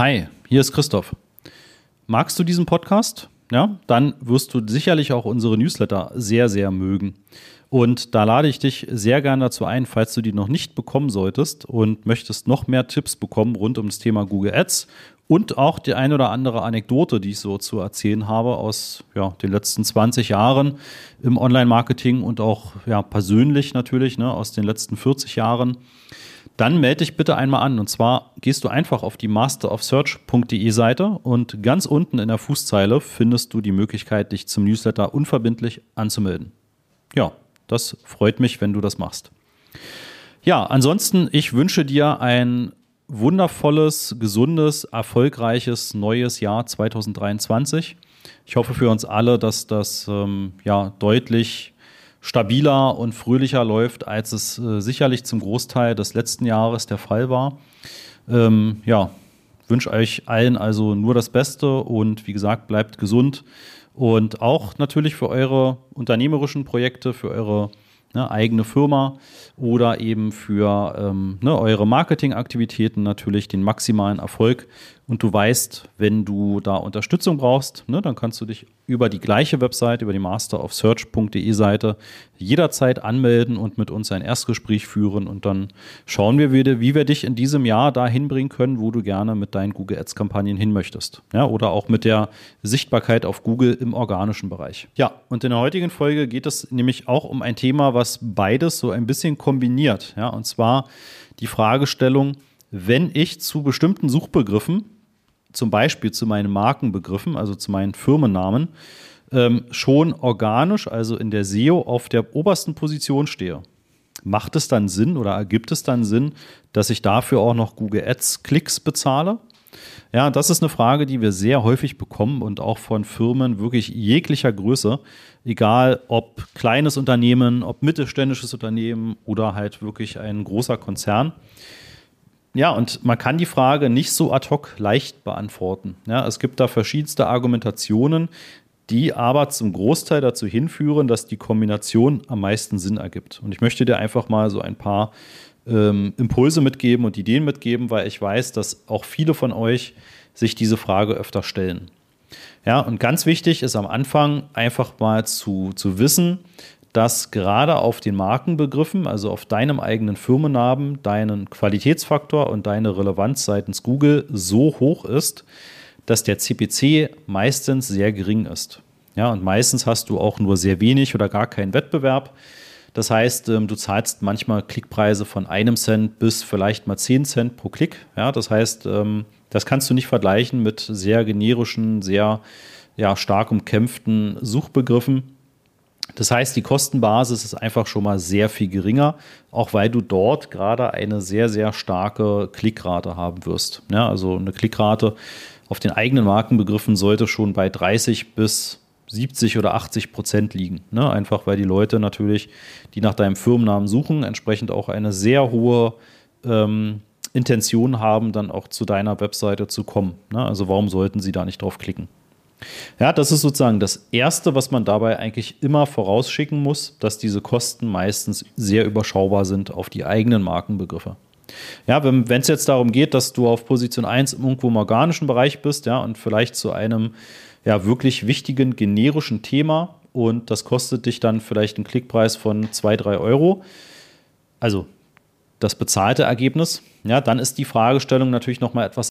Hi, hier ist Christoph. Magst du diesen Podcast? Ja, dann wirst du sicherlich auch unsere Newsletter sehr, sehr mögen. Und da lade ich dich sehr gerne dazu ein, falls du die noch nicht bekommen solltest und möchtest noch mehr Tipps bekommen rund um das Thema Google Ads und auch die ein oder andere Anekdote, die ich so zu erzählen habe aus ja, den letzten 20 Jahren im Online-Marketing und auch ja, persönlich natürlich ne, aus den letzten 40 Jahren. Dann melde dich bitte einmal an. Und zwar gehst du einfach auf die masterofsearch.de Seite und ganz unten in der Fußzeile findest du die Möglichkeit, dich zum Newsletter unverbindlich anzumelden. Ja, das freut mich, wenn du das machst. Ja, ansonsten, ich wünsche dir ein wundervolles, gesundes, erfolgreiches neues Jahr 2023. Ich hoffe für uns alle, dass das ähm, ja deutlich stabiler und fröhlicher läuft, als es äh, sicherlich zum Großteil des letzten Jahres der Fall war. Ähm, ja, wünsche euch allen also nur das Beste und wie gesagt, bleibt gesund und auch natürlich für eure unternehmerischen Projekte, für eure ne, eigene Firma oder eben für ähm, ne, eure Marketingaktivitäten natürlich den maximalen Erfolg. Und du weißt, wenn du da Unterstützung brauchst, ne, dann kannst du dich über die gleiche Website, über die masterofsearch.de Seite jederzeit anmelden und mit uns ein Erstgespräch führen. Und dann schauen wir wieder, wie wir dich in diesem Jahr dahin bringen können, wo du gerne mit deinen Google Ads Kampagnen hin möchtest. Ja, oder auch mit der Sichtbarkeit auf Google im organischen Bereich. Ja, und in der heutigen Folge geht es nämlich auch um ein Thema, was beides so ein bisschen kombiniert. Ja, und zwar die Fragestellung, wenn ich zu bestimmten Suchbegriffen zum Beispiel zu meinen Markenbegriffen, also zu meinen Firmennamen, ähm, schon organisch, also in der SEO, auf der obersten Position stehe. Macht es dann Sinn oder ergibt es dann Sinn, dass ich dafür auch noch Google Ads Klicks bezahle? Ja, das ist eine Frage, die wir sehr häufig bekommen und auch von Firmen wirklich jeglicher Größe, egal ob kleines Unternehmen, ob mittelständisches Unternehmen oder halt wirklich ein großer Konzern. Ja, und man kann die Frage nicht so ad hoc leicht beantworten. Ja, es gibt da verschiedenste Argumentationen, die aber zum Großteil dazu hinführen, dass die Kombination am meisten Sinn ergibt. Und ich möchte dir einfach mal so ein paar ähm, Impulse mitgeben und Ideen mitgeben, weil ich weiß, dass auch viele von euch sich diese Frage öfter stellen. Ja, und ganz wichtig ist am Anfang einfach mal zu, zu wissen, dass gerade auf den Markenbegriffen, also auf deinem eigenen Firmennamen, deinen Qualitätsfaktor und deine Relevanz seitens Google so hoch ist, dass der CPC meistens sehr gering ist. Ja, und meistens hast du auch nur sehr wenig oder gar keinen Wettbewerb. Das heißt, ähm, du zahlst manchmal Klickpreise von einem Cent bis vielleicht mal 10 Cent pro Klick. Ja, das heißt, ähm, das kannst du nicht vergleichen mit sehr generischen, sehr ja, stark umkämpften Suchbegriffen. Das heißt, die Kostenbasis ist einfach schon mal sehr viel geringer, auch weil du dort gerade eine sehr, sehr starke Klickrate haben wirst. Ja, also eine Klickrate auf den eigenen Markenbegriffen sollte schon bei 30 bis 70 oder 80 Prozent liegen. Ne? Einfach weil die Leute natürlich, die nach deinem Firmennamen suchen, entsprechend auch eine sehr hohe ähm, Intention haben, dann auch zu deiner Webseite zu kommen. Ne? Also warum sollten sie da nicht drauf klicken? Ja, das ist sozusagen das Erste, was man dabei eigentlich immer vorausschicken muss, dass diese Kosten meistens sehr überschaubar sind auf die eigenen Markenbegriffe. Ja, wenn es jetzt darum geht, dass du auf Position 1 irgendwo im organischen Bereich bist, ja, und vielleicht zu einem ja, wirklich wichtigen generischen Thema und das kostet dich dann vielleicht einen Klickpreis von 2, 3 Euro, also das bezahlte Ergebnis, ja, dann ist die Fragestellung natürlich nochmal etwas.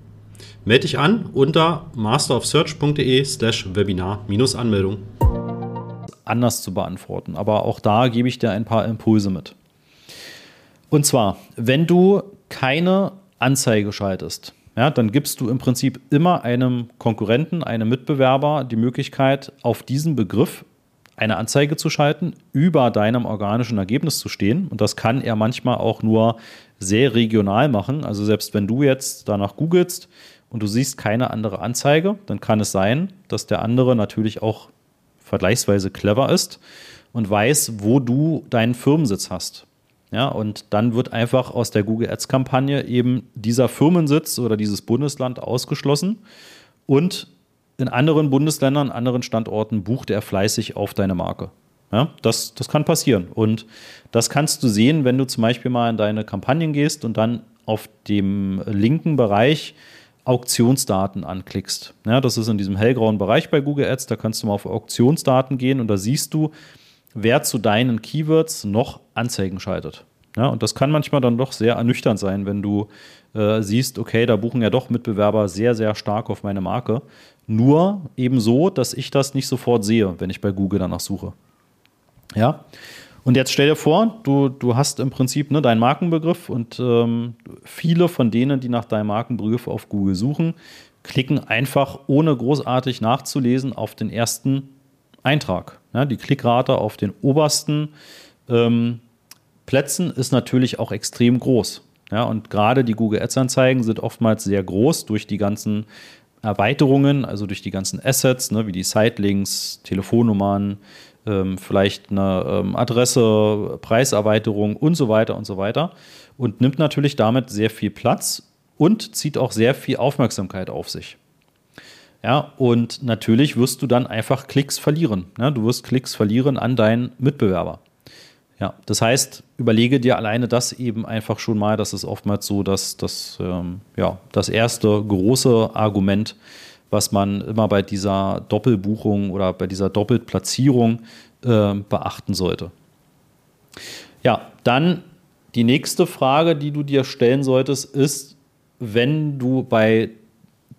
Melde dich an unter masterofsearch.de slash Webinar-Anmeldung. Anders zu beantworten, aber auch da gebe ich dir ein paar Impulse mit. Und zwar, wenn du keine Anzeige schaltest, ja, dann gibst du im Prinzip immer einem Konkurrenten, einem Mitbewerber die Möglichkeit, auf diesen Begriff eine Anzeige zu schalten, über deinem organischen Ergebnis zu stehen. Und das kann er manchmal auch nur sehr regional machen. Also selbst wenn du jetzt danach googelst und du siehst keine andere Anzeige, dann kann es sein, dass der andere natürlich auch vergleichsweise clever ist und weiß, wo du deinen Firmensitz hast. Ja, und dann wird einfach aus der Google Ads Kampagne eben dieser Firmensitz oder dieses Bundesland ausgeschlossen und in anderen Bundesländern, anderen Standorten bucht er fleißig auf deine Marke. Ja, das, das kann passieren. Und das kannst du sehen, wenn du zum Beispiel mal in deine Kampagnen gehst und dann auf dem linken Bereich Auktionsdaten anklickst. Ja, das ist in diesem hellgrauen Bereich bei Google Ads. Da kannst du mal auf Auktionsdaten gehen und da siehst du, wer zu deinen Keywords noch Anzeigen schaltet. Ja, und das kann manchmal dann doch sehr ernüchternd sein, wenn du äh, siehst, okay, da buchen ja doch Mitbewerber sehr, sehr stark auf meine Marke. Nur eben so, dass ich das nicht sofort sehe, wenn ich bei Google danach suche. Ja. Und jetzt stell dir vor, du, du hast im Prinzip ne, deinen Markenbegriff und ähm, viele von denen, die nach deinem Markenbegriff auf Google suchen, klicken einfach ohne großartig nachzulesen auf den ersten Eintrag. Ja, die Klickrate auf den obersten ähm, Plätzen ist natürlich auch extrem groß. Ja, und gerade die Google Ads-Anzeigen sind oftmals sehr groß durch die ganzen Erweiterungen, also durch die ganzen Assets, ne, wie die Sitelinks, Telefonnummern, vielleicht eine ähm, Adresse, Preiserweiterung und so weiter und so weiter. Und nimmt natürlich damit sehr viel Platz und zieht auch sehr viel Aufmerksamkeit auf sich. Ja, und natürlich wirst du dann einfach Klicks verlieren. Ja, du wirst Klicks verlieren an deinen Mitbewerber. Ja, das heißt, überlege dir alleine das eben einfach schon mal. Das ist oftmals so, dass das, ähm, ja, das erste große Argument, was man immer bei dieser Doppelbuchung oder bei dieser Doppelplatzierung äh, beachten sollte. Ja, dann die nächste Frage, die du dir stellen solltest, ist, wenn du bei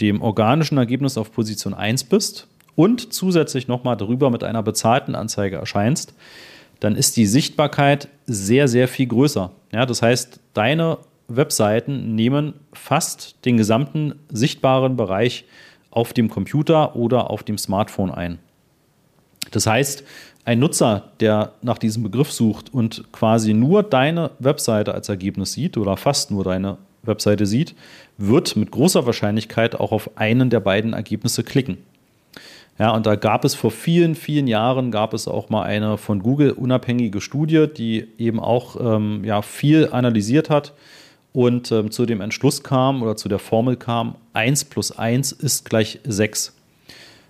dem organischen Ergebnis auf Position 1 bist und zusätzlich nochmal darüber mit einer bezahlten Anzeige erscheinst, dann ist die Sichtbarkeit sehr, sehr viel größer. Ja, das heißt, deine Webseiten nehmen fast den gesamten sichtbaren Bereich auf dem Computer oder auf dem Smartphone ein. Das heißt, ein Nutzer, der nach diesem Begriff sucht und quasi nur deine Webseite als Ergebnis sieht oder fast nur deine Webseite sieht, wird mit großer Wahrscheinlichkeit auch auf einen der beiden Ergebnisse klicken. Ja, und da gab es vor vielen, vielen Jahren gab es auch mal eine von Google unabhängige Studie, die eben auch ähm, ja, viel analysiert hat und ähm, zu dem Entschluss kam oder zu der Formel kam, 1 plus 1 ist gleich 6.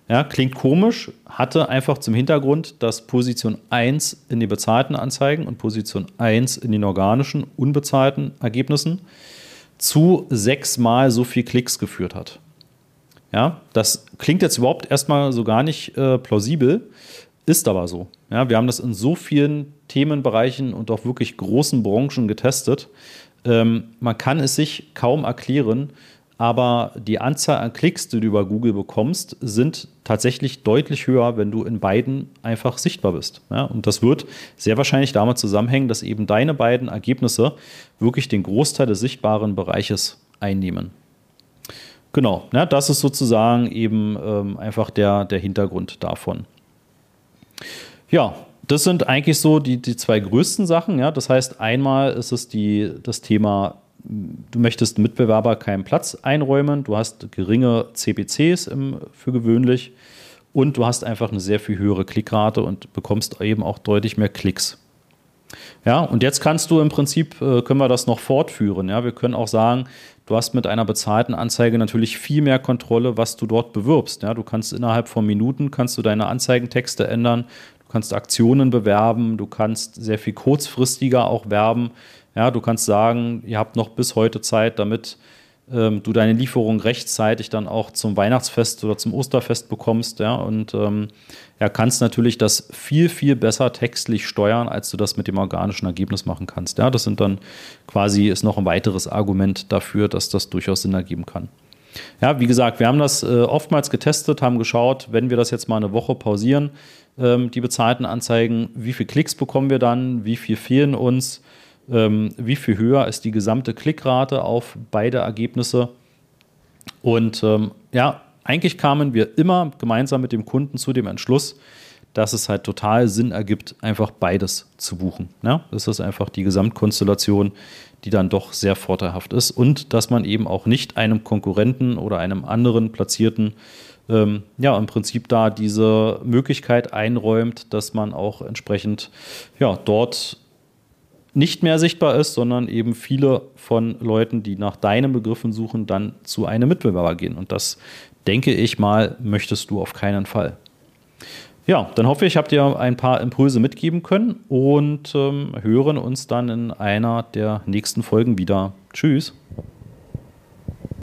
Ja, klingt komisch, hatte einfach zum Hintergrund, dass Position 1 in den bezahlten Anzeigen und Position 1 in den organischen, unbezahlten Ergebnissen zu sechsmal so viel Klicks geführt hat. Ja, das klingt jetzt überhaupt erstmal so gar nicht äh, plausibel, ist aber so. Ja, wir haben das in so vielen Themenbereichen und auch wirklich großen Branchen getestet. Ähm, man kann es sich kaum erklären, aber die Anzahl an Klicks, die du über Google bekommst, sind tatsächlich deutlich höher, wenn du in beiden einfach sichtbar bist. Ja, und das wird sehr wahrscheinlich damit zusammenhängen, dass eben deine beiden Ergebnisse wirklich den Großteil des sichtbaren Bereiches einnehmen. Genau, ja, das ist sozusagen eben ähm, einfach der, der Hintergrund davon. Ja, das sind eigentlich so die, die zwei größten Sachen. Ja? Das heißt, einmal ist es die, das Thema, du möchtest Mitbewerber keinen Platz einräumen, du hast geringe CPCs im, für gewöhnlich und du hast einfach eine sehr viel höhere Klickrate und bekommst eben auch deutlich mehr Klicks. Ja, und jetzt kannst du im Prinzip, äh, können wir das noch fortführen. Ja, wir können auch sagen, du hast mit einer bezahlten Anzeige natürlich viel mehr Kontrolle, was du dort bewirbst. Ja, du kannst innerhalb von Minuten kannst du deine Anzeigentexte ändern, kannst Aktionen bewerben, du kannst sehr viel kurzfristiger auch werben. Ja, du kannst sagen, ihr habt noch bis heute Zeit, damit ähm, du deine Lieferung rechtzeitig dann auch zum Weihnachtsfest oder zum Osterfest bekommst, ja, und ähm, ja, kannst natürlich das viel, viel besser textlich steuern, als du das mit dem organischen Ergebnis machen kannst. Ja, das sind dann quasi, ist noch ein weiteres Argument dafür, dass das durchaus Sinn ergeben kann. Ja, wie gesagt, wir haben das äh, oftmals getestet, haben geschaut, wenn wir das jetzt mal eine Woche pausieren, ähm, die bezahlten Anzeigen, wie viele Klicks bekommen wir dann, wie viel fehlen uns, ähm, wie viel höher ist die gesamte Klickrate auf beide Ergebnisse. Und ähm, ja, eigentlich kamen wir immer gemeinsam mit dem Kunden zu dem Entschluss, dass es halt total Sinn ergibt, einfach beides zu buchen. Ja? Das ist einfach die Gesamtkonstellation, die dann doch sehr vorteilhaft ist und dass man eben auch nicht einem Konkurrenten oder einem anderen Platzierten ähm, ja im Prinzip da diese Möglichkeit einräumt, dass man auch entsprechend ja dort nicht mehr sichtbar ist, sondern eben viele von Leuten, die nach deinen Begriffen suchen, dann zu einem Mitbewerber gehen. Und das denke ich mal, möchtest du auf keinen Fall. Ja, dann hoffe ich, habt ihr ein paar Impulse mitgeben können und ähm, hören uns dann in einer der nächsten Folgen wieder. Tschüss.